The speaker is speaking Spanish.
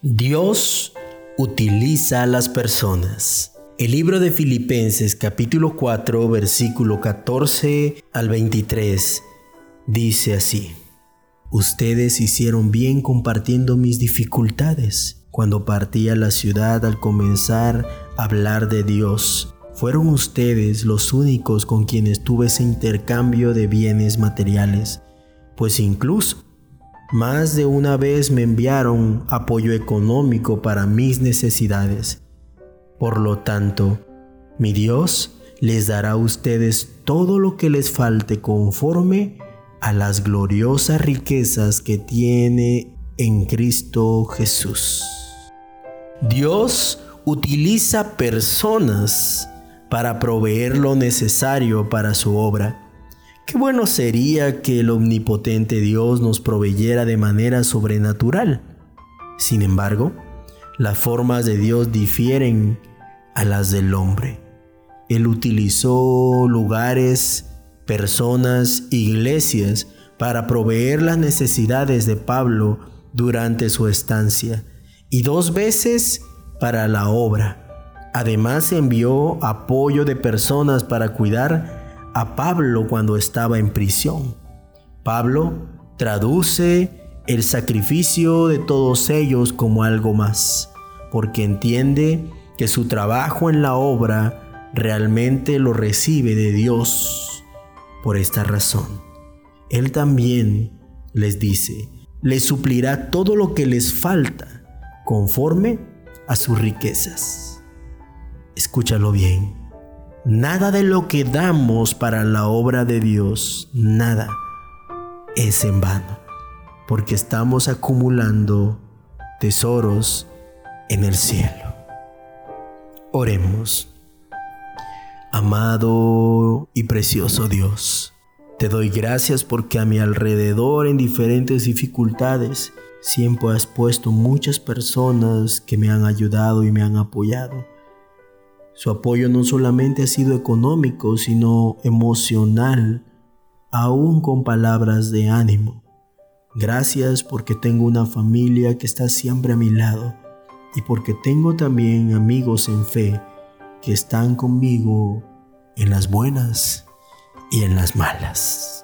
Dios utiliza a las personas. El libro de Filipenses capítulo 4 versículo 14 al 23 dice así. Ustedes hicieron bien compartiendo mis dificultades. Cuando partí a la ciudad al comenzar a hablar de Dios, fueron ustedes los únicos con quienes tuve ese intercambio de bienes materiales, pues incluso más de una vez me enviaron apoyo económico para mis necesidades. Por lo tanto, mi Dios les dará a ustedes todo lo que les falte conforme a las gloriosas riquezas que tiene en Cristo Jesús. Dios utiliza personas para proveer lo necesario para su obra. Qué bueno sería que el omnipotente Dios nos proveyera de manera sobrenatural. Sin embargo, las formas de Dios difieren a las del hombre. Él utilizó lugares, personas, iglesias para proveer las necesidades de Pablo durante su estancia y dos veces para la obra. Además envió apoyo de personas para cuidar a Pablo cuando estaba en prisión. Pablo traduce el sacrificio de todos ellos como algo más, porque entiende que su trabajo en la obra realmente lo recibe de Dios. Por esta razón, Él también les dice, les suplirá todo lo que les falta conforme a sus riquezas. Escúchalo bien. Nada de lo que damos para la obra de Dios, nada es en vano, porque estamos acumulando tesoros en el cielo. Oremos. Amado y precioso Dios, te doy gracias porque a mi alrededor en diferentes dificultades siempre has puesto muchas personas que me han ayudado y me han apoyado su apoyo no solamente ha sido económico, sino emocional, aún con palabras de ánimo. Gracias porque tengo una familia que está siempre a mi lado y porque tengo también amigos en fe que están conmigo en las buenas y en las malas.